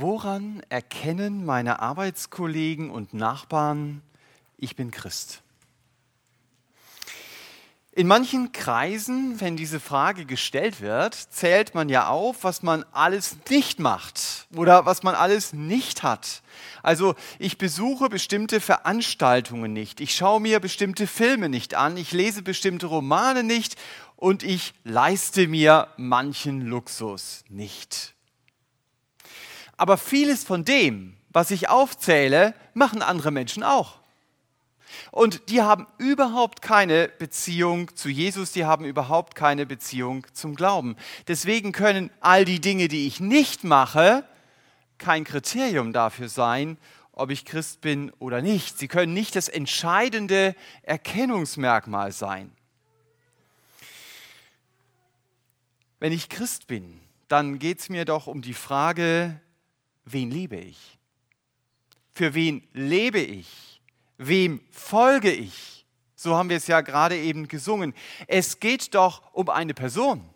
Woran erkennen meine Arbeitskollegen und Nachbarn, ich bin Christ? In manchen Kreisen, wenn diese Frage gestellt wird, zählt man ja auf, was man alles nicht macht oder was man alles nicht hat. Also ich besuche bestimmte Veranstaltungen nicht, ich schaue mir bestimmte Filme nicht an, ich lese bestimmte Romane nicht und ich leiste mir manchen Luxus nicht. Aber vieles von dem, was ich aufzähle, machen andere Menschen auch. Und die haben überhaupt keine Beziehung zu Jesus, die haben überhaupt keine Beziehung zum Glauben. Deswegen können all die Dinge, die ich nicht mache, kein Kriterium dafür sein, ob ich Christ bin oder nicht. Sie können nicht das entscheidende Erkennungsmerkmal sein. Wenn ich Christ bin, dann geht es mir doch um die Frage, wen liebe ich? Für wen lebe ich? Wem folge ich? So haben wir es ja gerade eben gesungen. Es geht doch um eine Person.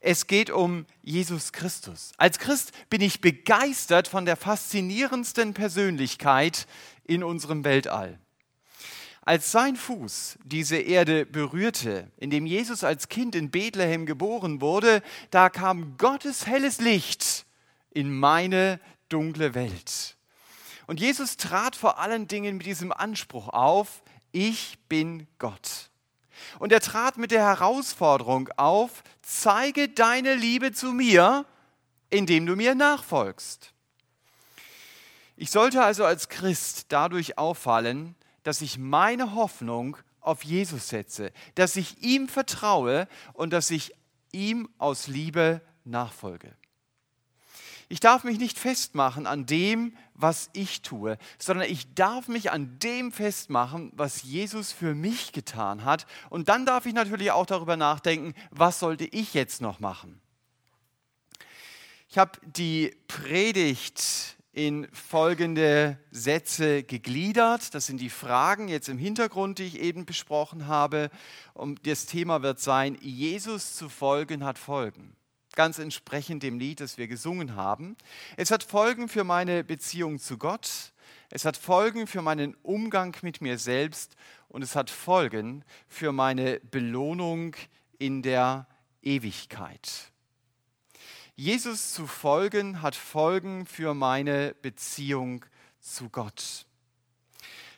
Es geht um Jesus Christus. Als Christ bin ich begeistert von der faszinierendsten Persönlichkeit in unserem Weltall. Als sein Fuß diese Erde berührte, indem Jesus als Kind in Bethlehem geboren wurde, da kam Gottes helles Licht in meine dunkle Welt. Und Jesus trat vor allen Dingen mit diesem Anspruch auf, ich bin Gott. Und er trat mit der Herausforderung auf, zeige deine Liebe zu mir, indem du mir nachfolgst. Ich sollte also als Christ dadurch auffallen, dass ich meine Hoffnung auf Jesus setze, dass ich ihm vertraue und dass ich ihm aus Liebe nachfolge. Ich darf mich nicht festmachen an dem, was ich tue, sondern ich darf mich an dem festmachen, was Jesus für mich getan hat. Und dann darf ich natürlich auch darüber nachdenken, was sollte ich jetzt noch machen. Ich habe die Predigt in folgende Sätze gegliedert. Das sind die Fragen jetzt im Hintergrund, die ich eben besprochen habe. Und das Thema wird sein, Jesus zu folgen hat Folgen ganz entsprechend dem Lied, das wir gesungen haben. Es hat Folgen für meine Beziehung zu Gott, es hat Folgen für meinen Umgang mit mir selbst und es hat Folgen für meine Belohnung in der Ewigkeit. Jesus zu folgen hat Folgen für meine Beziehung zu Gott.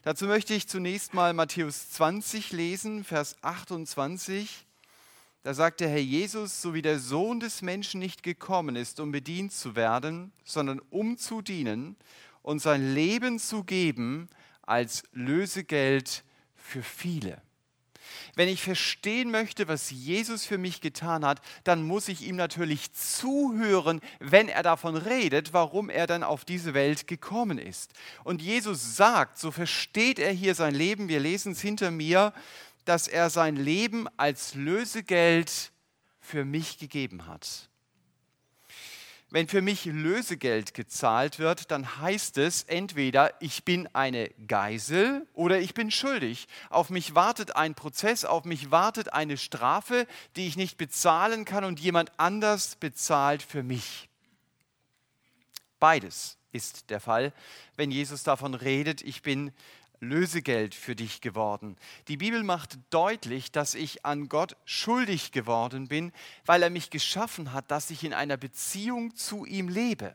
Dazu möchte ich zunächst mal Matthäus 20 lesen, Vers 28. Da sagt der Herr Jesus, so wie der Sohn des Menschen nicht gekommen ist, um bedient zu werden, sondern um zu dienen und sein Leben zu geben als Lösegeld für viele. Wenn ich verstehen möchte, was Jesus für mich getan hat, dann muss ich ihm natürlich zuhören, wenn er davon redet, warum er dann auf diese Welt gekommen ist. Und Jesus sagt, so versteht er hier sein Leben, wir lesen es hinter mir, dass er sein Leben als Lösegeld für mich gegeben hat. Wenn für mich Lösegeld gezahlt wird, dann heißt es entweder, ich bin eine Geisel oder ich bin schuldig. Auf mich wartet ein Prozess, auf mich wartet eine Strafe, die ich nicht bezahlen kann und jemand anders bezahlt für mich. Beides ist der Fall, wenn Jesus davon redet, ich bin Lösegeld für dich geworden. Die Bibel macht deutlich, dass ich an Gott schuldig geworden bin, weil er mich geschaffen hat, dass ich in einer Beziehung zu ihm lebe.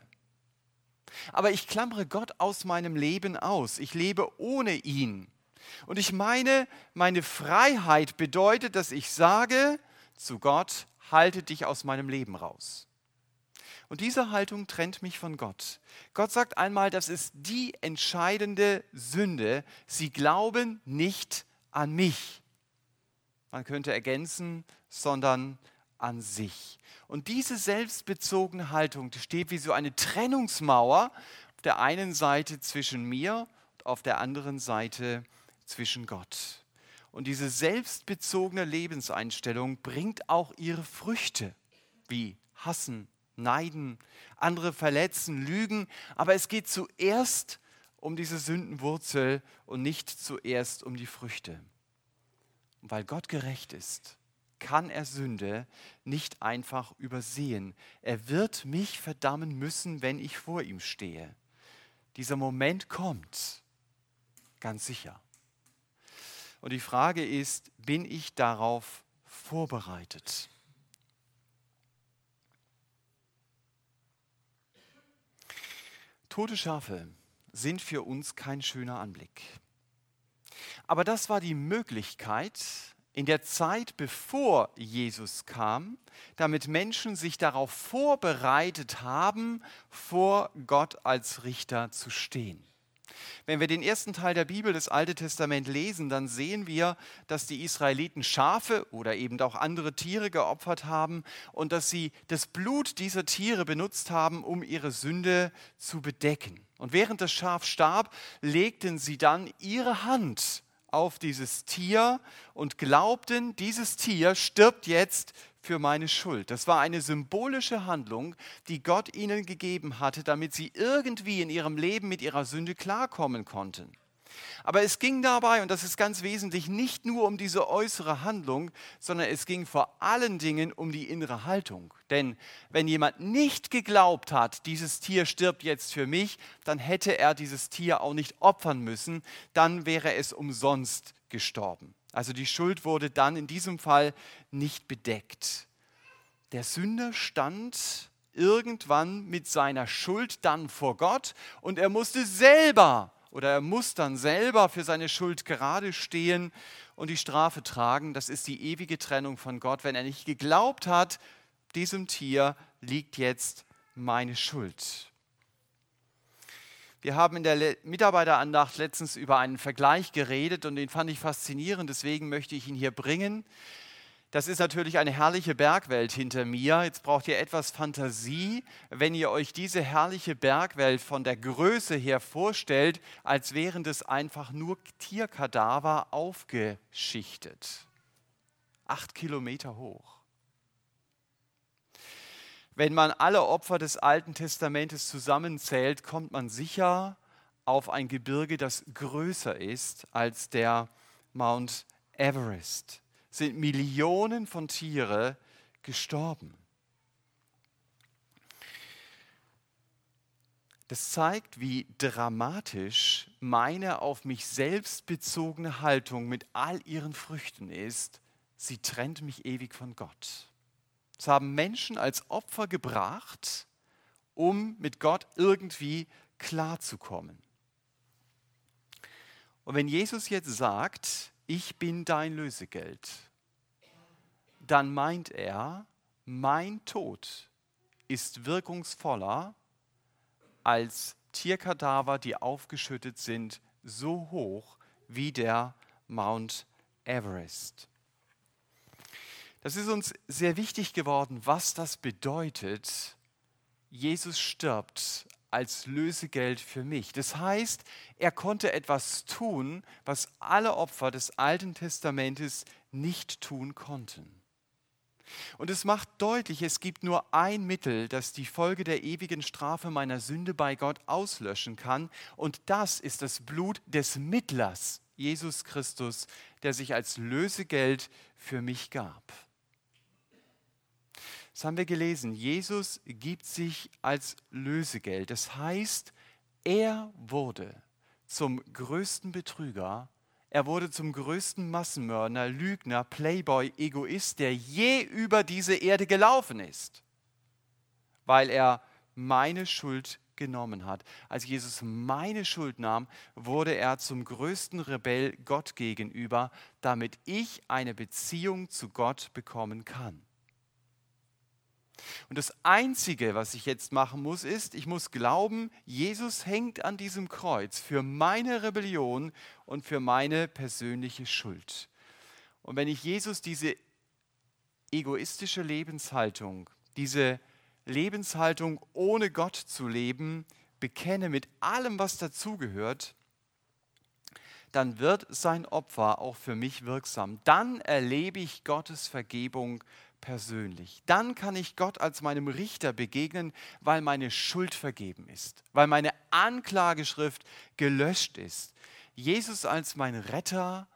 Aber ich klammere Gott aus meinem Leben aus. Ich lebe ohne ihn. Und ich meine, meine Freiheit bedeutet, dass ich sage zu Gott, halte dich aus meinem Leben raus. Und diese Haltung trennt mich von Gott. Gott sagt einmal, das ist die entscheidende Sünde. Sie glauben nicht an mich. Man könnte ergänzen, sondern an sich. Und diese selbstbezogene Haltung die steht wie so eine Trennungsmauer auf der einen Seite zwischen mir und auf der anderen Seite zwischen Gott. Und diese selbstbezogene Lebenseinstellung bringt auch ihre Früchte, wie Hassen, neiden, andere verletzen, lügen. Aber es geht zuerst um diese Sündenwurzel und nicht zuerst um die Früchte. Und weil Gott gerecht ist, kann er Sünde nicht einfach übersehen. Er wird mich verdammen müssen, wenn ich vor ihm stehe. Dieser Moment kommt, ganz sicher. Und die Frage ist, bin ich darauf vorbereitet? Tote Schafe sind für uns kein schöner Anblick. Aber das war die Möglichkeit in der Zeit, bevor Jesus kam, damit Menschen sich darauf vorbereitet haben, vor Gott als Richter zu stehen. Wenn wir den ersten Teil der Bibel, das Alte Testament, lesen, dann sehen wir, dass die Israeliten Schafe oder eben auch andere Tiere geopfert haben und dass sie das Blut dieser Tiere benutzt haben, um ihre Sünde zu bedecken. Und während das Schaf starb, legten sie dann ihre Hand auf dieses Tier und glaubten, dieses Tier stirbt jetzt für meine Schuld. Das war eine symbolische Handlung, die Gott ihnen gegeben hatte, damit sie irgendwie in ihrem Leben mit ihrer Sünde klarkommen konnten. Aber es ging dabei, und das ist ganz wesentlich, nicht nur um diese äußere Handlung, sondern es ging vor allen Dingen um die innere Haltung. Denn wenn jemand nicht geglaubt hat, dieses Tier stirbt jetzt für mich, dann hätte er dieses Tier auch nicht opfern müssen, dann wäre es umsonst gestorben. Also die Schuld wurde dann in diesem Fall nicht bedeckt. Der Sünder stand irgendwann mit seiner Schuld dann vor Gott und er musste selber oder er muss dann selber für seine Schuld gerade stehen und die Strafe tragen. Das ist die ewige Trennung von Gott, wenn er nicht geglaubt hat, diesem Tier liegt jetzt meine Schuld. Wir haben in der Mitarbeiterandacht letztens über einen Vergleich geredet und den fand ich faszinierend, deswegen möchte ich ihn hier bringen. Das ist natürlich eine herrliche Bergwelt hinter mir. Jetzt braucht ihr etwas Fantasie, wenn ihr euch diese herrliche Bergwelt von der Größe her vorstellt, als wären das einfach nur Tierkadaver aufgeschichtet. Acht Kilometer hoch. Wenn man alle Opfer des Alten Testamentes zusammenzählt, kommt man sicher auf ein Gebirge, das größer ist als der Mount Everest sind Millionen von Tiere gestorben. Das zeigt, wie dramatisch meine auf mich selbst bezogene Haltung mit all ihren Früchten ist. Sie trennt mich ewig von Gott. Es haben Menschen als Opfer gebracht, um mit Gott irgendwie klarzukommen. Und wenn Jesus jetzt sagt, ich bin dein Lösegeld, dann meint er, mein Tod ist wirkungsvoller als Tierkadaver, die aufgeschüttet sind, so hoch wie der Mount Everest. Das ist uns sehr wichtig geworden, was das bedeutet. Jesus stirbt als Lösegeld für mich. Das heißt, er konnte etwas tun, was alle Opfer des Alten Testamentes nicht tun konnten. Und es macht deutlich, es gibt nur ein Mittel, das die Folge der ewigen Strafe meiner Sünde bei Gott auslöschen kann, und das ist das Blut des Mittlers, Jesus Christus, der sich als Lösegeld für mich gab. Das haben wir gelesen. Jesus gibt sich als Lösegeld. Das heißt, er wurde zum größten Betrüger, er wurde zum größten Massenmörder, Lügner, Playboy, Egoist, der je über diese Erde gelaufen ist, weil er meine Schuld genommen hat. Als Jesus meine Schuld nahm, wurde er zum größten Rebell Gott gegenüber, damit ich eine Beziehung zu Gott bekommen kann. Und das Einzige, was ich jetzt machen muss, ist, ich muss glauben, Jesus hängt an diesem Kreuz für meine Rebellion und für meine persönliche Schuld. Und wenn ich Jesus diese egoistische Lebenshaltung, diese Lebenshaltung ohne Gott zu leben, bekenne mit allem, was dazugehört, dann wird sein Opfer auch für mich wirksam. Dann erlebe ich Gottes Vergebung persönlich. Dann kann ich Gott als meinem Richter begegnen, weil meine Schuld vergeben ist, weil meine Anklageschrift gelöscht ist. Jesus als mein Retter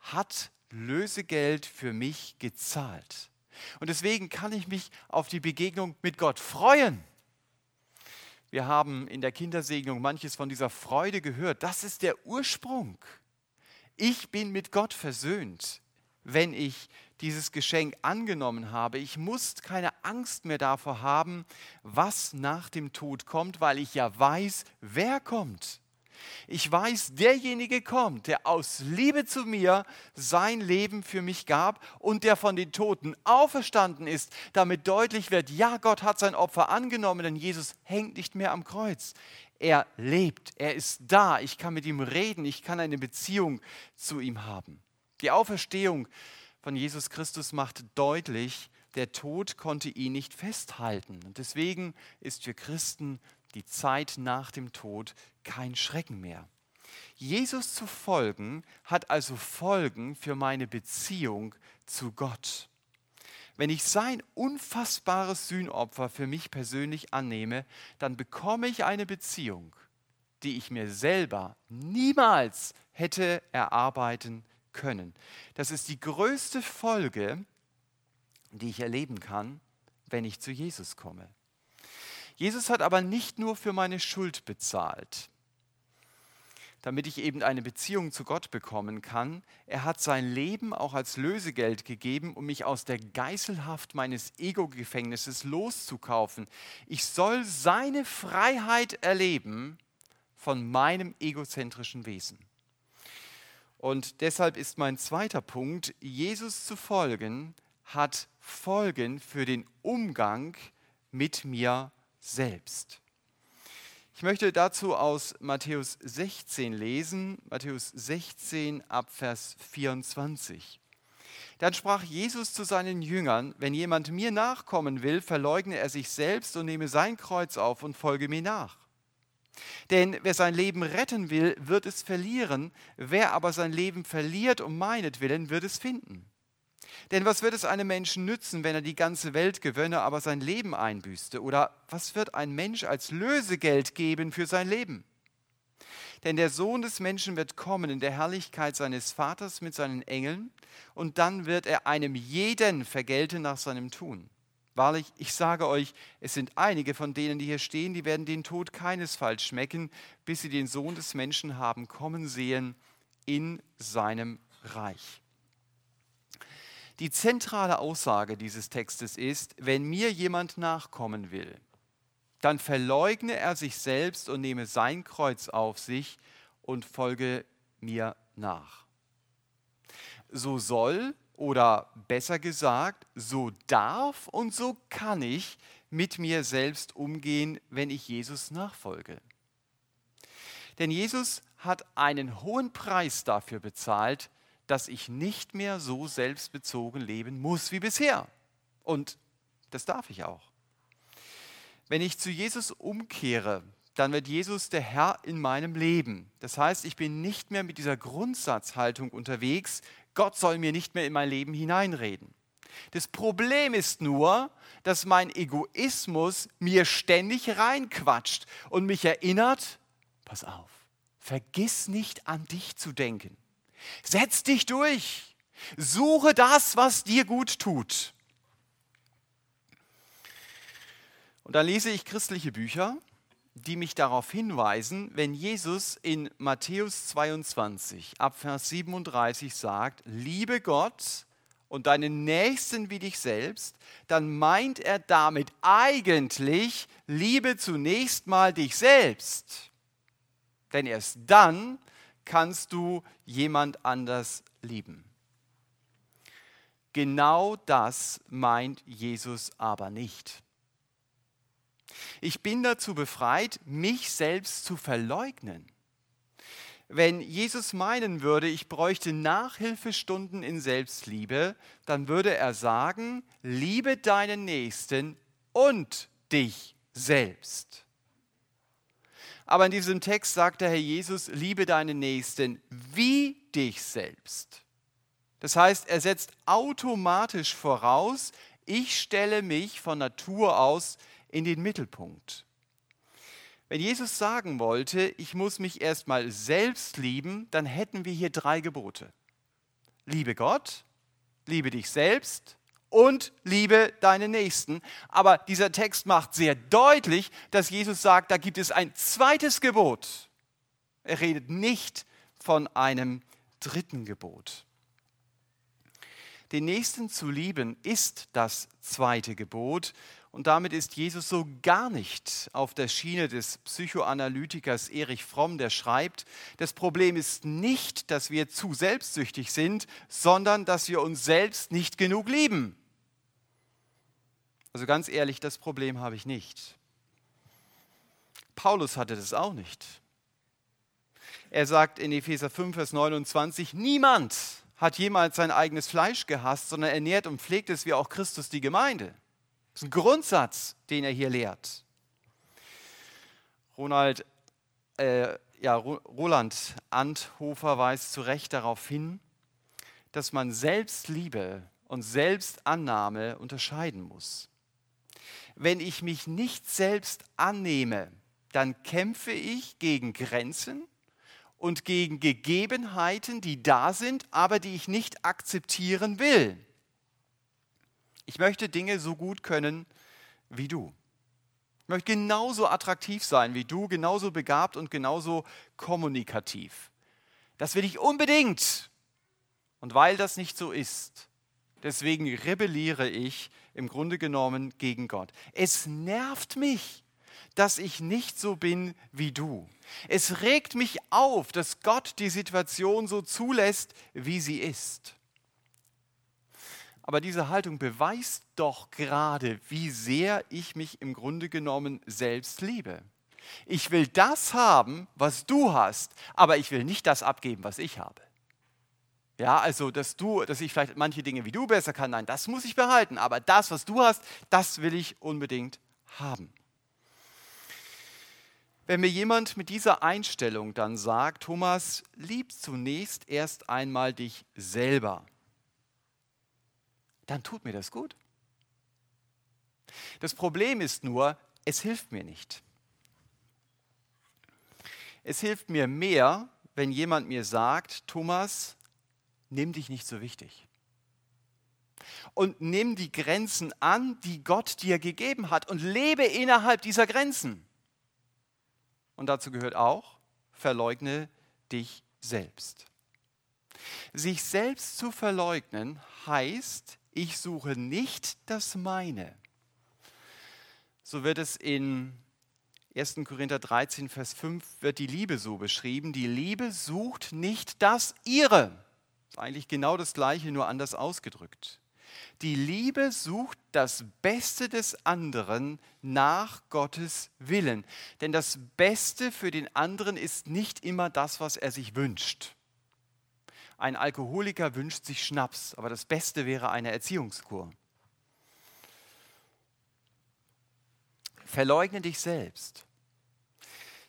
hat Lösegeld für mich gezahlt. Und deswegen kann ich mich auf die Begegnung mit Gott freuen. Wir haben in der Kindersegnung manches von dieser Freude gehört. Das ist der Ursprung. Ich bin mit Gott versöhnt, wenn ich dieses Geschenk angenommen habe. Ich muss keine Angst mehr davor haben, was nach dem Tod kommt, weil ich ja weiß, wer kommt. Ich weiß, derjenige kommt, der aus Liebe zu mir sein Leben für mich gab und der von den Toten auferstanden ist, damit deutlich wird, ja, Gott hat sein Opfer angenommen, denn Jesus hängt nicht mehr am Kreuz. Er lebt, er ist da, ich kann mit ihm reden, ich kann eine Beziehung zu ihm haben. Die Auferstehung von Jesus Christus macht deutlich, der Tod konnte ihn nicht festhalten. Und deswegen ist für Christen die Zeit nach dem Tod kein Schrecken mehr. Jesus zu folgen hat also Folgen für meine Beziehung zu Gott. Wenn ich sein unfassbares Sühnopfer für mich persönlich annehme, dann bekomme ich eine Beziehung, die ich mir selber niemals hätte erarbeiten können. Das ist die größte Folge, die ich erleben kann, wenn ich zu Jesus komme. Jesus hat aber nicht nur für meine Schuld bezahlt, damit ich eben eine Beziehung zu Gott bekommen kann. Er hat sein Leben auch als Lösegeld gegeben, um mich aus der Geißelhaft meines Ego-Gefängnisses loszukaufen. Ich soll seine Freiheit erleben von meinem egozentrischen Wesen. Und deshalb ist mein zweiter Punkt, Jesus zu folgen, hat Folgen für den Umgang mit mir selbst. Ich möchte dazu aus Matthäus 16 lesen, Matthäus 16 ab Vers 24. Dann sprach Jesus zu seinen Jüngern, wenn jemand mir nachkommen will, verleugne er sich selbst und nehme sein Kreuz auf und folge mir nach. Denn wer sein Leben retten will, wird es verlieren, wer aber sein Leben verliert um meinetwillen, wird es finden. Denn was wird es einem Menschen nützen, wenn er die ganze Welt gewönne, aber sein Leben einbüßte? Oder was wird ein Mensch als Lösegeld geben für sein Leben? Denn der Sohn des Menschen wird kommen in der Herrlichkeit seines Vaters mit seinen Engeln, und dann wird er einem jeden vergelten nach seinem Tun. Wahrlich, ich sage euch, es sind einige von denen, die hier stehen, die werden den Tod keinesfalls schmecken, bis sie den Sohn des Menschen haben kommen sehen in seinem Reich. Die zentrale Aussage dieses Textes ist, wenn mir jemand nachkommen will, dann verleugne er sich selbst und nehme sein Kreuz auf sich und folge mir nach. So soll oder besser gesagt, so darf und so kann ich mit mir selbst umgehen, wenn ich Jesus nachfolge. Denn Jesus hat einen hohen Preis dafür bezahlt, dass ich nicht mehr so selbstbezogen leben muss wie bisher. Und das darf ich auch. Wenn ich zu Jesus umkehre, dann wird Jesus der Herr in meinem Leben. Das heißt, ich bin nicht mehr mit dieser Grundsatzhaltung unterwegs, Gott soll mir nicht mehr in mein Leben hineinreden. Das Problem ist nur, dass mein Egoismus mir ständig reinquatscht und mich erinnert, pass auf, vergiss nicht an dich zu denken. Setz dich durch. Suche das, was dir gut tut. Und dann lese ich christliche Bücher, die mich darauf hinweisen, wenn Jesus in Matthäus 22 ab Vers 37 sagt, liebe Gott und deinen Nächsten wie dich selbst, dann meint er damit eigentlich, liebe zunächst mal dich selbst. Denn erst dann kannst du jemand anders lieben. Genau das meint Jesus aber nicht. Ich bin dazu befreit, mich selbst zu verleugnen. Wenn Jesus meinen würde, ich bräuchte Nachhilfestunden in Selbstliebe, dann würde er sagen, liebe deinen Nächsten und dich selbst. Aber in diesem Text sagt der Herr Jesus, liebe deinen Nächsten wie dich selbst. Das heißt, er setzt automatisch voraus, ich stelle mich von Natur aus in den Mittelpunkt. Wenn Jesus sagen wollte, ich muss mich erstmal selbst lieben, dann hätten wir hier drei Gebote. liebe Gott, liebe dich selbst und liebe deinen Nächsten. Aber dieser Text macht sehr deutlich, dass Jesus sagt, da gibt es ein zweites Gebot. Er redet nicht von einem dritten Gebot. Den Nächsten zu lieben ist das zweite Gebot und damit ist Jesus so gar nicht auf der Schiene des Psychoanalytikers Erich Fromm, der schreibt, das Problem ist nicht, dass wir zu selbstsüchtig sind, sondern dass wir uns selbst nicht genug lieben. Also ganz ehrlich, das Problem habe ich nicht. Paulus hatte das auch nicht. Er sagt in Epheser 5, Vers 29, niemand hat jemals sein eigenes Fleisch gehasst, sondern ernährt und pflegt es wie auch Christus die Gemeinde. Das ist ein Grundsatz, den er hier lehrt. Ronald, äh, ja, Roland Anthofer weist zu Recht darauf hin, dass man Selbstliebe und Selbstannahme unterscheiden muss. Wenn ich mich nicht selbst annehme, dann kämpfe ich gegen Grenzen und gegen Gegebenheiten, die da sind, aber die ich nicht akzeptieren will. Ich möchte Dinge so gut können wie du. Ich möchte genauso attraktiv sein wie du, genauso begabt und genauso kommunikativ. Das will ich unbedingt. Und weil das nicht so ist, deswegen rebelliere ich im Grunde genommen gegen Gott. Es nervt mich, dass ich nicht so bin wie du. Es regt mich auf, dass Gott die Situation so zulässt, wie sie ist. Aber diese Haltung beweist doch gerade, wie sehr ich mich im Grunde genommen selbst liebe. Ich will das haben, was du hast, aber ich will nicht das abgeben, was ich habe. Ja, also, dass du, dass ich vielleicht manche Dinge wie du besser kann, nein, das muss ich behalten, aber das, was du hast, das will ich unbedingt haben. Wenn mir jemand mit dieser Einstellung dann sagt, Thomas, lieb zunächst erst einmal dich selber, dann tut mir das gut. Das Problem ist nur, es hilft mir nicht. Es hilft mir mehr, wenn jemand mir sagt, Thomas, nimm dich nicht so wichtig. Und nimm die Grenzen an, die Gott dir gegeben hat und lebe innerhalb dieser Grenzen. Und dazu gehört auch, verleugne dich selbst. Sich selbst zu verleugnen heißt, ich suche nicht das meine. So wird es in 1. Korinther 13, Vers 5 wird die Liebe so beschrieben. Die Liebe sucht nicht das ihre. Ist eigentlich genau das gleiche, nur anders ausgedrückt. Die Liebe sucht das Beste des anderen nach Gottes Willen. Denn das Beste für den anderen ist nicht immer das, was er sich wünscht. Ein Alkoholiker wünscht sich Schnaps, aber das Beste wäre eine Erziehungskur. Verleugne dich selbst.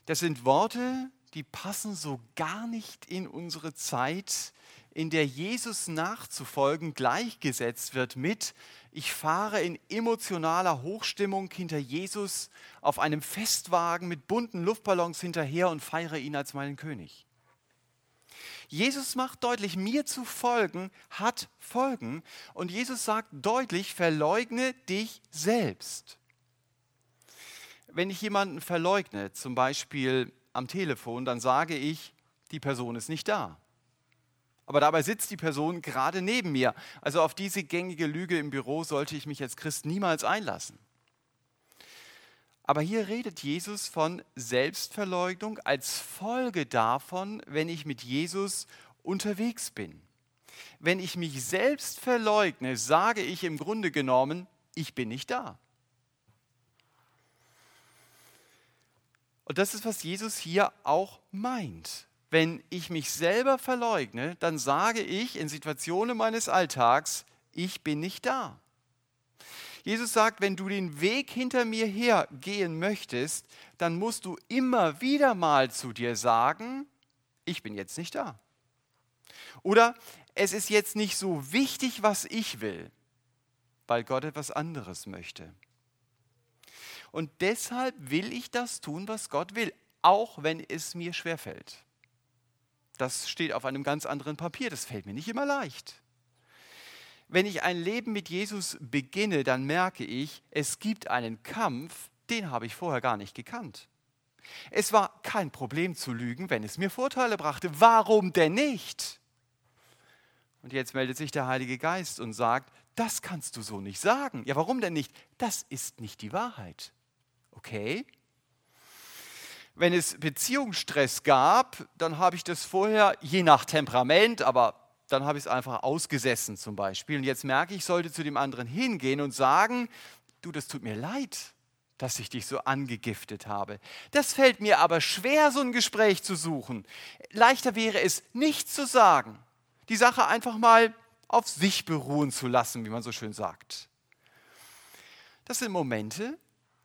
Das sind Worte, die passen so gar nicht in unsere Zeit, in der Jesus nachzufolgen gleichgesetzt wird mit, ich fahre in emotionaler Hochstimmung hinter Jesus auf einem Festwagen mit bunten Luftballons hinterher und feiere ihn als meinen König. Jesus macht deutlich, mir zu folgen hat Folgen und Jesus sagt deutlich, verleugne dich selbst. Wenn ich jemanden verleugne, zum Beispiel am Telefon, dann sage ich, die Person ist nicht da aber dabei sitzt die Person gerade neben mir. Also auf diese gängige Lüge im Büro sollte ich mich als Christ niemals einlassen. Aber hier redet Jesus von Selbstverleugnung als Folge davon, wenn ich mit Jesus unterwegs bin. Wenn ich mich selbst verleugne, sage ich im Grunde genommen, ich bin nicht da. Und das ist, was Jesus hier auch meint. Wenn ich mich selber verleugne, dann sage ich in Situationen meines Alltags, ich bin nicht da. Jesus sagt, wenn du den Weg hinter mir her gehen möchtest, dann musst du immer wieder mal zu dir sagen, ich bin jetzt nicht da. Oder es ist jetzt nicht so wichtig, was ich will, weil Gott etwas anderes möchte. Und deshalb will ich das tun, was Gott will, auch wenn es mir schwerfällt. Das steht auf einem ganz anderen Papier. Das fällt mir nicht immer leicht. Wenn ich ein Leben mit Jesus beginne, dann merke ich, es gibt einen Kampf, den habe ich vorher gar nicht gekannt. Es war kein Problem zu lügen, wenn es mir Vorteile brachte. Warum denn nicht? Und jetzt meldet sich der Heilige Geist und sagt, das kannst du so nicht sagen. Ja, warum denn nicht? Das ist nicht die Wahrheit. Okay? Wenn es Beziehungsstress gab, dann habe ich das vorher, je nach Temperament, aber dann habe ich es einfach ausgesessen zum Beispiel. Und jetzt merke ich, ich sollte zu dem anderen hingehen und sagen, du, das tut mir leid, dass ich dich so angegiftet habe. Das fällt mir aber schwer, so ein Gespräch zu suchen. Leichter wäre es, nichts zu sagen. Die Sache einfach mal auf sich beruhen zu lassen, wie man so schön sagt. Das sind Momente,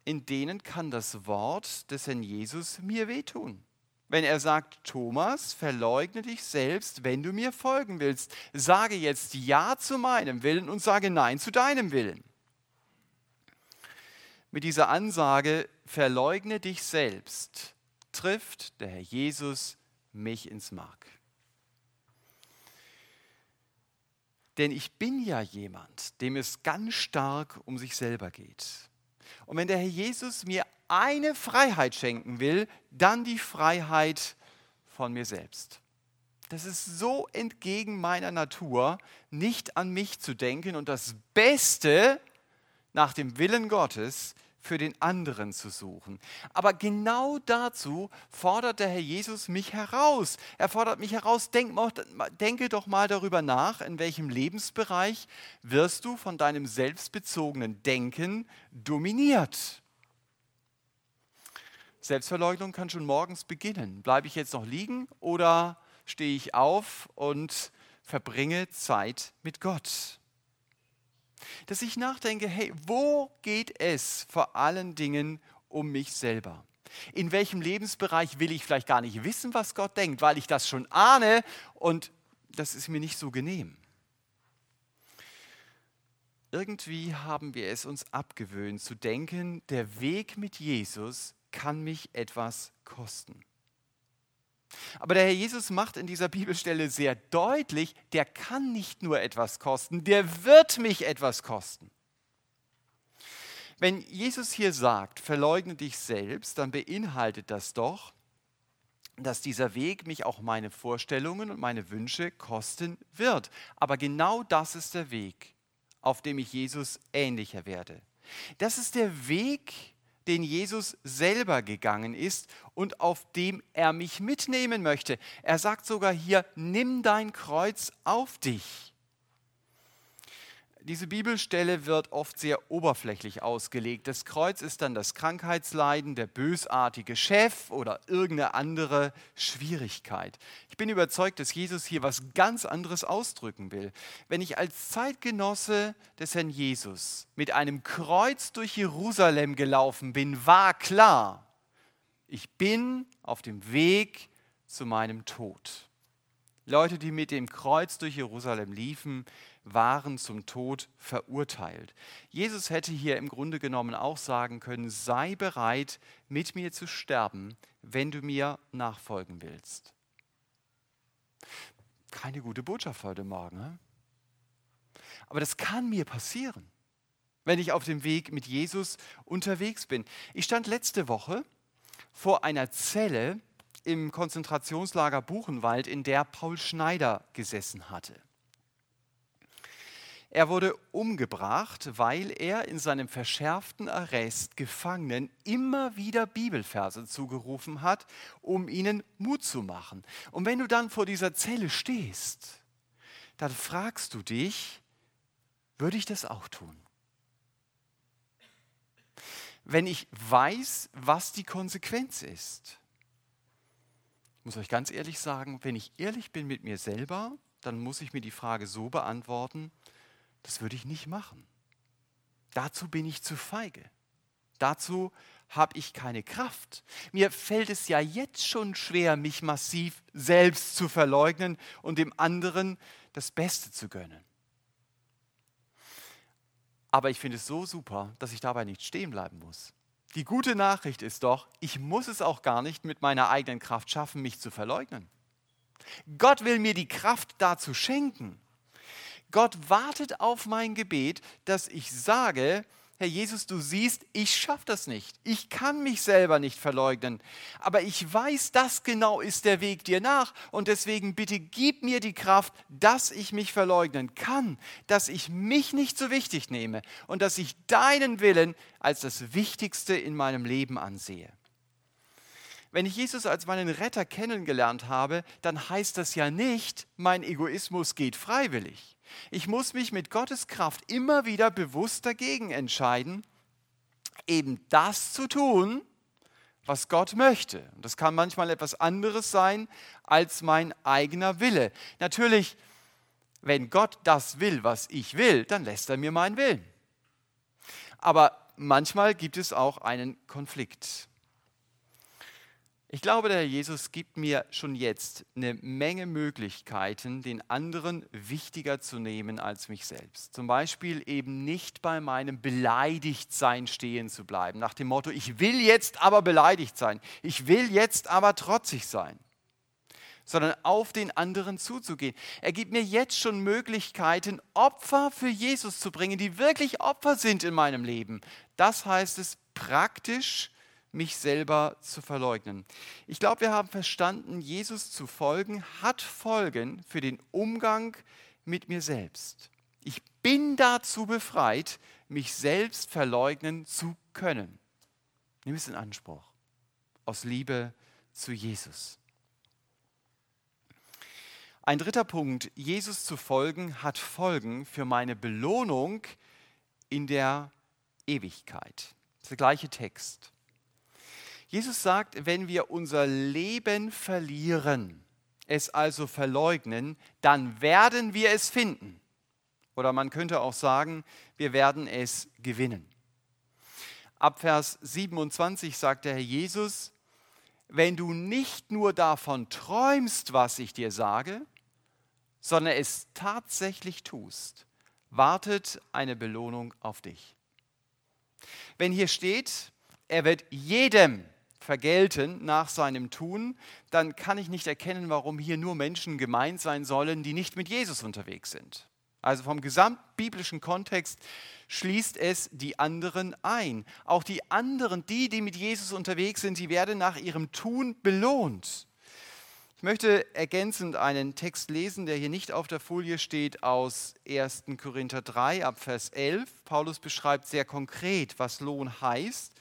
in denen kann das Wort des Herrn Jesus mir wehtun. Wenn er sagt, Thomas, verleugne dich selbst, wenn du mir folgen willst. Sage jetzt Ja zu meinem Willen und sage Nein zu deinem Willen. Mit dieser Ansage, verleugne dich selbst, trifft der Herr Jesus mich ins Mark. Denn ich bin ja jemand, dem es ganz stark um sich selber geht. Und wenn der Herr Jesus mir eine Freiheit schenken will, dann die Freiheit von mir selbst. Das ist so entgegen meiner Natur, nicht an mich zu denken und das Beste nach dem Willen Gottes für den anderen zu suchen. Aber genau dazu fordert der Herr Jesus mich heraus. Er fordert mich heraus, denk, denke doch mal darüber nach, in welchem Lebensbereich wirst du von deinem selbstbezogenen Denken dominiert. Selbstverleugnung kann schon morgens beginnen. Bleibe ich jetzt noch liegen oder stehe ich auf und verbringe Zeit mit Gott? Dass ich nachdenke, hey, wo geht es vor allen Dingen um mich selber? In welchem Lebensbereich will ich vielleicht gar nicht wissen, was Gott denkt, weil ich das schon ahne und das ist mir nicht so genehm. Irgendwie haben wir es uns abgewöhnt zu denken, der Weg mit Jesus kann mich etwas kosten. Aber der Herr Jesus macht in dieser Bibelstelle sehr deutlich, der kann nicht nur etwas kosten, der wird mich etwas kosten. Wenn Jesus hier sagt, verleugne dich selbst, dann beinhaltet das doch, dass dieser Weg mich auch meine Vorstellungen und meine Wünsche kosten wird. Aber genau das ist der Weg, auf dem ich Jesus ähnlicher werde. Das ist der Weg, den Jesus selber gegangen ist und auf dem er mich mitnehmen möchte. Er sagt sogar hier, nimm dein Kreuz auf dich. Diese Bibelstelle wird oft sehr oberflächlich ausgelegt. Das Kreuz ist dann das Krankheitsleiden, der bösartige Chef oder irgendeine andere Schwierigkeit. Ich bin überzeugt, dass Jesus hier was ganz anderes ausdrücken will. Wenn ich als Zeitgenosse des Herrn Jesus mit einem Kreuz durch Jerusalem gelaufen bin, war klar, ich bin auf dem Weg zu meinem Tod. Leute, die mit dem Kreuz durch Jerusalem liefen, waren zum Tod verurteilt. Jesus hätte hier im Grunde genommen auch sagen können, sei bereit, mit mir zu sterben, wenn du mir nachfolgen willst. Keine gute Botschaft heute Morgen. Ne? Aber das kann mir passieren, wenn ich auf dem Weg mit Jesus unterwegs bin. Ich stand letzte Woche vor einer Zelle im Konzentrationslager Buchenwald, in der Paul Schneider gesessen hatte. Er wurde umgebracht, weil er in seinem verschärften Arrest Gefangenen immer wieder Bibelverse zugerufen hat, um ihnen Mut zu machen. Und wenn du dann vor dieser Zelle stehst, dann fragst du dich, würde ich das auch tun? Wenn ich weiß, was die Konsequenz ist. Ich muss euch ganz ehrlich sagen, wenn ich ehrlich bin mit mir selber, dann muss ich mir die Frage so beantworten, das würde ich nicht machen. Dazu bin ich zu feige. Dazu habe ich keine Kraft. Mir fällt es ja jetzt schon schwer, mich massiv selbst zu verleugnen und dem anderen das Beste zu gönnen. Aber ich finde es so super, dass ich dabei nicht stehen bleiben muss. Die gute Nachricht ist doch, ich muss es auch gar nicht mit meiner eigenen Kraft schaffen, mich zu verleugnen. Gott will mir die Kraft dazu schenken. Gott wartet auf mein Gebet, dass ich sage, Herr Jesus, du siehst, ich schaffe das nicht. Ich kann mich selber nicht verleugnen. Aber ich weiß, das genau ist der Weg dir nach. Und deswegen bitte gib mir die Kraft, dass ich mich verleugnen kann, dass ich mich nicht so wichtig nehme und dass ich deinen Willen als das Wichtigste in meinem Leben ansehe. Wenn ich Jesus als meinen Retter kennengelernt habe, dann heißt das ja nicht, mein Egoismus geht freiwillig. Ich muss mich mit Gottes Kraft immer wieder bewusst dagegen entscheiden, eben das zu tun, was Gott möchte. Und das kann manchmal etwas anderes sein als mein eigener Wille. Natürlich, wenn Gott das will, was ich will, dann lässt er mir meinen Willen. Aber manchmal gibt es auch einen Konflikt. Ich glaube, der Herr Jesus gibt mir schon jetzt eine Menge Möglichkeiten, den anderen wichtiger zu nehmen als mich selbst. Zum Beispiel eben nicht bei meinem Beleidigtsein stehen zu bleiben, nach dem Motto, ich will jetzt aber beleidigt sein, ich will jetzt aber trotzig sein, sondern auf den anderen zuzugehen. Er gibt mir jetzt schon Möglichkeiten, Opfer für Jesus zu bringen, die wirklich Opfer sind in meinem Leben. Das heißt es praktisch mich selber zu verleugnen. Ich glaube, wir haben verstanden, Jesus zu folgen hat Folgen für den Umgang mit mir selbst. Ich bin dazu befreit, mich selbst verleugnen zu können. Nimm es in Anspruch. Aus Liebe zu Jesus. Ein dritter Punkt, Jesus zu folgen, hat Folgen für meine Belohnung in der Ewigkeit. Das ist der gleiche Text. Jesus sagt, wenn wir unser Leben verlieren, es also verleugnen, dann werden wir es finden. Oder man könnte auch sagen, wir werden es gewinnen. Ab Vers 27 sagt der Herr Jesus, wenn du nicht nur davon träumst, was ich dir sage, sondern es tatsächlich tust, wartet eine Belohnung auf dich. Wenn hier steht, er wird jedem vergelten nach seinem Tun, dann kann ich nicht erkennen, warum hier nur Menschen gemeint sein sollen, die nicht mit Jesus unterwegs sind. Also vom gesamtbiblischen Kontext schließt es die anderen ein. Auch die anderen, die, die mit Jesus unterwegs sind, die werden nach ihrem Tun belohnt. Ich möchte ergänzend einen Text lesen, der hier nicht auf der Folie steht, aus 1. Korinther 3 ab Vers 11. Paulus beschreibt sehr konkret, was Lohn heißt.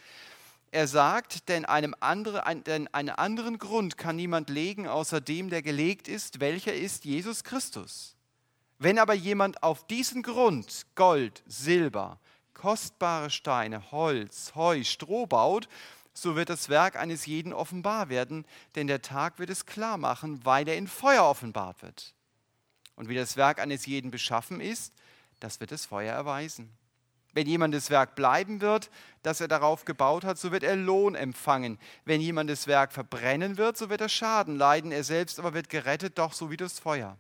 Er sagt, denn, einem andere, ein, denn einen anderen Grund kann niemand legen, außer dem, der gelegt ist, welcher ist Jesus Christus. Wenn aber jemand auf diesen Grund Gold, Silber, kostbare Steine, Holz, Heu, Stroh baut, so wird das Werk eines jeden offenbar werden, denn der Tag wird es klar machen, weil er in Feuer offenbart wird. Und wie das Werk eines jeden beschaffen ist, das wird das Feuer erweisen. Wenn jemandes Werk bleiben wird, das er darauf gebaut hat, so wird er Lohn empfangen. Wenn jemandes Werk verbrennen wird, so wird er Schaden leiden. Er selbst aber wird gerettet, doch so wie das Feuer.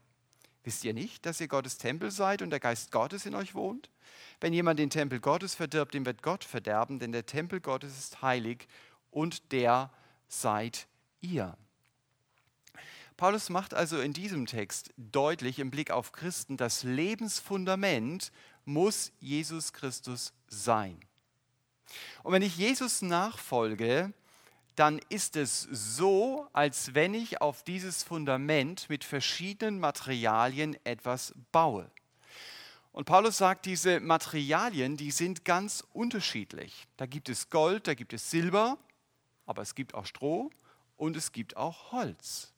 Wisst ihr nicht, dass ihr Gottes Tempel seid und der Geist Gottes in euch wohnt? Wenn jemand den Tempel Gottes verdirbt, dem wird Gott verderben, denn der Tempel Gottes ist heilig und der seid ihr. Paulus macht also in diesem Text deutlich im Blick auf Christen das Lebensfundament muss Jesus Christus sein. Und wenn ich Jesus nachfolge, dann ist es so, als wenn ich auf dieses Fundament mit verschiedenen Materialien etwas baue. Und Paulus sagt, diese Materialien, die sind ganz unterschiedlich. Da gibt es Gold, da gibt es Silber, aber es gibt auch Stroh und es gibt auch Holz.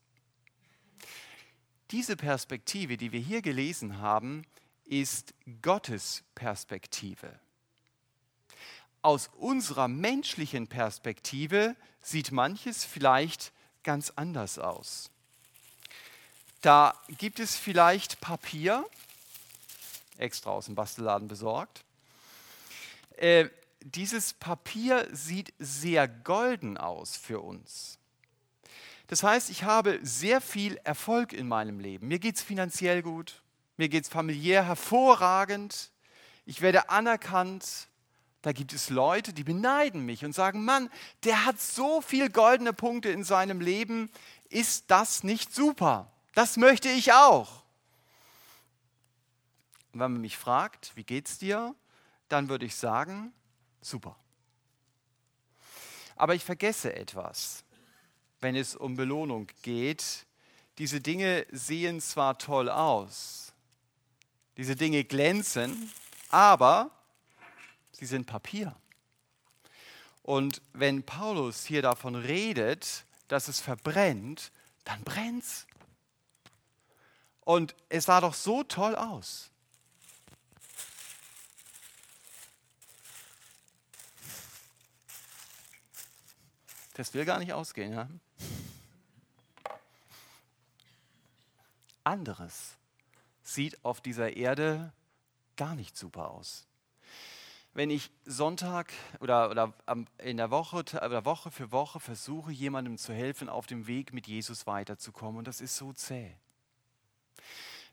Diese Perspektive, die wir hier gelesen haben, ist Gottes Perspektive. Aus unserer menschlichen Perspektive sieht manches vielleicht ganz anders aus. Da gibt es vielleicht Papier, extra aus dem Bastelladen besorgt. Äh, dieses Papier sieht sehr golden aus für uns. Das heißt, ich habe sehr viel Erfolg in meinem Leben. Mir geht es finanziell gut, mir geht es familiär hervorragend, ich werde anerkannt. Da gibt es Leute, die beneiden mich und sagen, Mann, der hat so viele goldene Punkte in seinem Leben, ist das nicht super? Das möchte ich auch. Und wenn man mich fragt, wie geht's dir, dann würde ich sagen, super. Aber ich vergesse etwas, wenn es um Belohnung geht. Diese Dinge sehen zwar toll aus, diese Dinge glänzen, aber sie sind Papier. Und wenn Paulus hier davon redet, dass es verbrennt, dann brennt's. Und es sah doch so toll aus. Das will gar nicht ausgehen, ja? Anderes sieht auf dieser Erde gar nicht super aus. Wenn ich Sonntag oder, oder in der Woche, oder Woche für Woche versuche, jemandem zu helfen, auf dem Weg mit Jesus weiterzukommen, und das ist so zäh.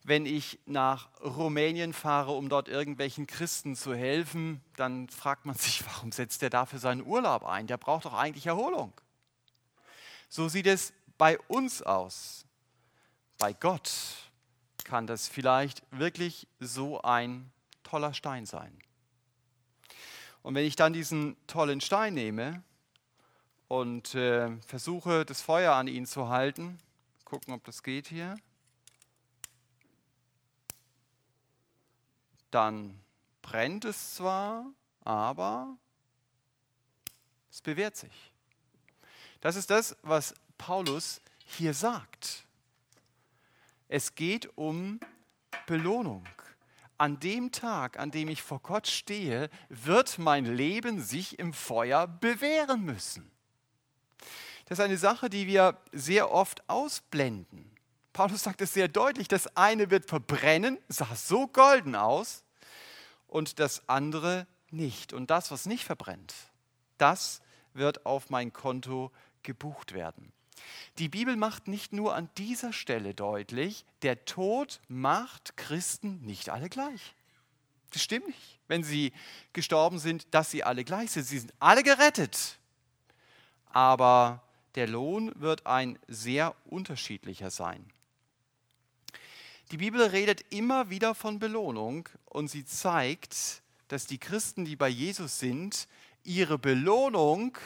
Wenn ich nach Rumänien fahre, um dort irgendwelchen Christen zu helfen, dann fragt man sich, warum setzt der dafür seinen Urlaub ein? Der braucht doch eigentlich Erholung. So sieht es bei uns aus. Bei Gott kann das vielleicht wirklich so ein toller Stein sein. Und wenn ich dann diesen tollen Stein nehme und äh, versuche, das Feuer an ihn zu halten, gucken, ob das geht hier, dann brennt es zwar, aber es bewährt sich. Das ist das, was Paulus hier sagt. Es geht um Belohnung. An dem Tag, an dem ich vor Gott stehe, wird mein Leben sich im Feuer bewähren müssen. Das ist eine Sache, die wir sehr oft ausblenden. Paulus sagt es sehr deutlich, das eine wird verbrennen, sah so golden aus, und das andere nicht. Und das, was nicht verbrennt, das wird auf mein Konto gebucht werden. Die Bibel macht nicht nur an dieser Stelle deutlich, der Tod macht Christen nicht alle gleich. Das stimmt nicht, wenn sie gestorben sind, dass sie alle gleich sind. Sie sind alle gerettet. Aber der Lohn wird ein sehr unterschiedlicher sein. Die Bibel redet immer wieder von Belohnung und sie zeigt, dass die Christen, die bei Jesus sind, ihre Belohnung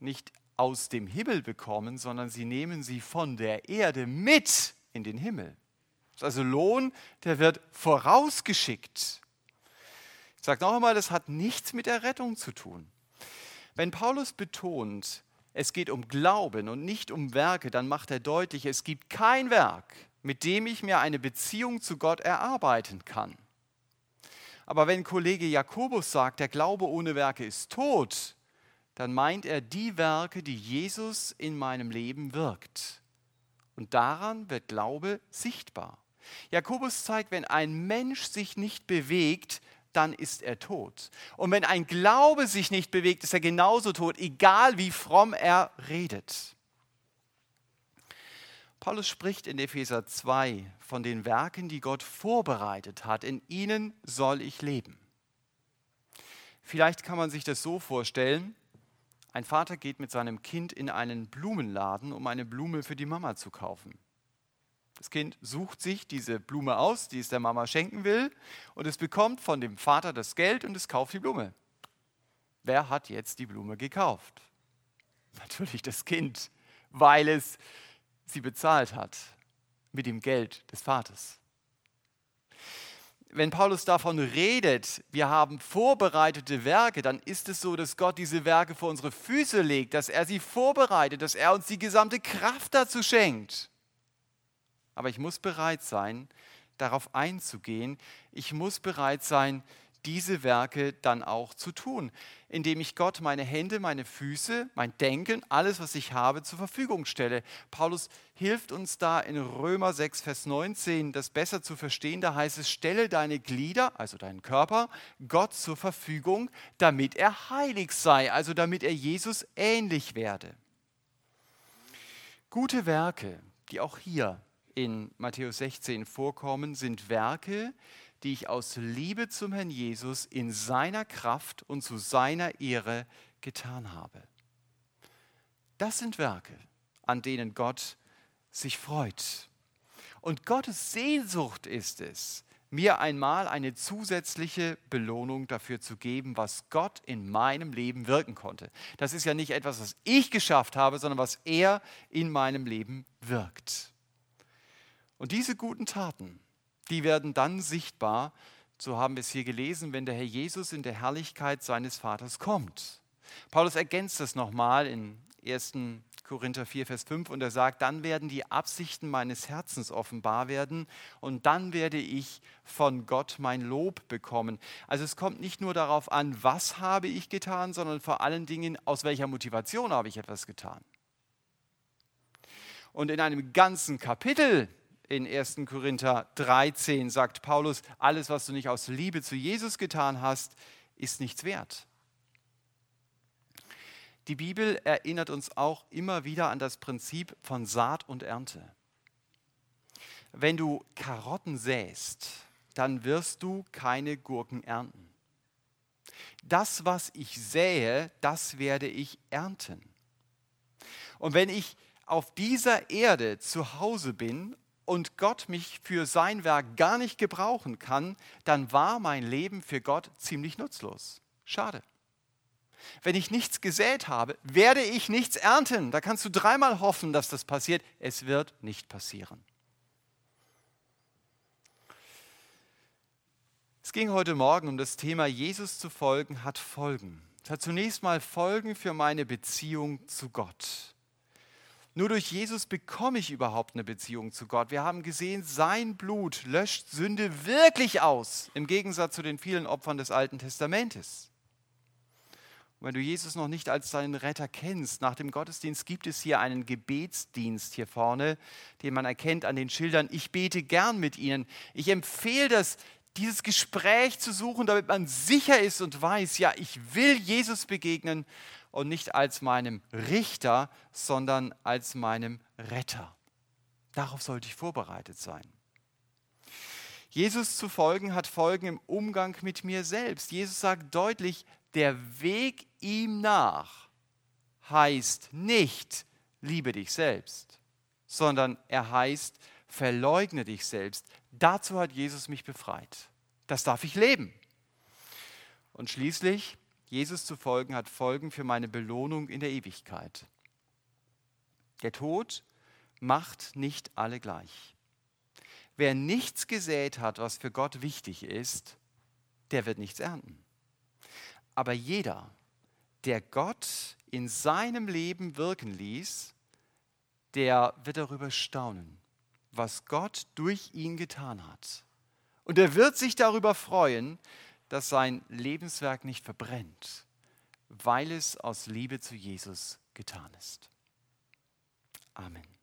nicht aus dem Himmel bekommen, sondern sie nehmen sie von der Erde mit in den Himmel. Das ist also Lohn, der wird vorausgeschickt. Ich sage noch einmal, das hat nichts mit der Rettung zu tun. Wenn Paulus betont, es geht um Glauben und nicht um Werke, dann macht er deutlich, es gibt kein Werk, mit dem ich mir eine Beziehung zu Gott erarbeiten kann. Aber wenn Kollege Jakobus sagt, der Glaube ohne Werke ist tot, dann meint er die Werke, die Jesus in meinem Leben wirkt. Und daran wird Glaube sichtbar. Jakobus zeigt, wenn ein Mensch sich nicht bewegt, dann ist er tot. Und wenn ein Glaube sich nicht bewegt, ist er genauso tot, egal wie fromm er redet. Paulus spricht in Epheser 2 von den Werken, die Gott vorbereitet hat. In ihnen soll ich leben. Vielleicht kann man sich das so vorstellen, ein Vater geht mit seinem Kind in einen Blumenladen, um eine Blume für die Mama zu kaufen. Das Kind sucht sich diese Blume aus, die es der Mama schenken will, und es bekommt von dem Vater das Geld und es kauft die Blume. Wer hat jetzt die Blume gekauft? Natürlich das Kind, weil es sie bezahlt hat mit dem Geld des Vaters. Wenn Paulus davon redet, wir haben vorbereitete Werke, dann ist es so, dass Gott diese Werke vor unsere Füße legt, dass er sie vorbereitet, dass er uns die gesamte Kraft dazu schenkt. Aber ich muss bereit sein, darauf einzugehen. Ich muss bereit sein, diese Werke dann auch zu tun, indem ich Gott meine Hände, meine Füße, mein Denken, alles, was ich habe, zur Verfügung stelle. Paulus hilft uns da in Römer 6, Vers 19, das besser zu verstehen. Da heißt es, stelle deine Glieder, also deinen Körper, Gott zur Verfügung, damit er heilig sei, also damit er Jesus ähnlich werde. Gute Werke, die auch hier in Matthäus 16 vorkommen, sind Werke, die ich aus Liebe zum Herrn Jesus in seiner Kraft und zu seiner Ehre getan habe. Das sind Werke, an denen Gott sich freut. Und Gottes Sehnsucht ist es, mir einmal eine zusätzliche Belohnung dafür zu geben, was Gott in meinem Leben wirken konnte. Das ist ja nicht etwas, was ich geschafft habe, sondern was er in meinem Leben wirkt. Und diese guten Taten, die werden dann sichtbar, so haben wir es hier gelesen, wenn der Herr Jesus in der Herrlichkeit seines Vaters kommt. Paulus ergänzt das nochmal in 1. Korinther 4, Vers 5 und er sagt, dann werden die Absichten meines Herzens offenbar werden und dann werde ich von Gott mein Lob bekommen. Also es kommt nicht nur darauf an, was habe ich getan, sondern vor allen Dingen, aus welcher Motivation habe ich etwas getan. Und in einem ganzen Kapitel in 1. Korinther 13 sagt Paulus, alles, was du nicht aus Liebe zu Jesus getan hast, ist nichts wert. Die Bibel erinnert uns auch immer wieder an das Prinzip von Saat und Ernte. Wenn du Karotten säst, dann wirst du keine Gurken ernten. Das, was ich sähe, das werde ich ernten. Und wenn ich auf dieser Erde zu Hause bin und Gott mich für sein Werk gar nicht gebrauchen kann, dann war mein Leben für Gott ziemlich nutzlos. Schade. Wenn ich nichts gesät habe, werde ich nichts ernten. Da kannst du dreimal hoffen, dass das passiert. Es wird nicht passieren. Es ging heute Morgen um das Thema Jesus zu folgen hat Folgen. Es hat zunächst mal Folgen für meine Beziehung zu Gott. Nur durch Jesus bekomme ich überhaupt eine Beziehung zu Gott. Wir haben gesehen, sein Blut löscht Sünde wirklich aus, im Gegensatz zu den vielen Opfern des Alten Testamentes. Und wenn du Jesus noch nicht als deinen Retter kennst, nach dem Gottesdienst gibt es hier einen Gebetsdienst hier vorne, den man erkennt an den Schildern. Ich bete gern mit Ihnen. Ich empfehle das, dieses Gespräch zu suchen, damit man sicher ist und weiß, ja, ich will Jesus begegnen und nicht als meinem Richter, sondern als meinem Retter. Darauf sollte ich vorbereitet sein. Jesus zu folgen hat Folgen im Umgang mit mir selbst. Jesus sagt deutlich, der Weg ihm nach heißt nicht, liebe dich selbst, sondern er heißt, verleugne dich selbst. Dazu hat Jesus mich befreit. Das darf ich leben. Und schließlich, Jesus zu folgen hat Folgen für meine Belohnung in der Ewigkeit. Der Tod macht nicht alle gleich. Wer nichts gesät hat, was für Gott wichtig ist, der wird nichts ernten. Aber jeder, der Gott in seinem Leben wirken ließ, der wird darüber staunen, was Gott durch ihn getan hat. Und er wird sich darüber freuen, dass sein Lebenswerk nicht verbrennt, weil es aus Liebe zu Jesus getan ist. Amen.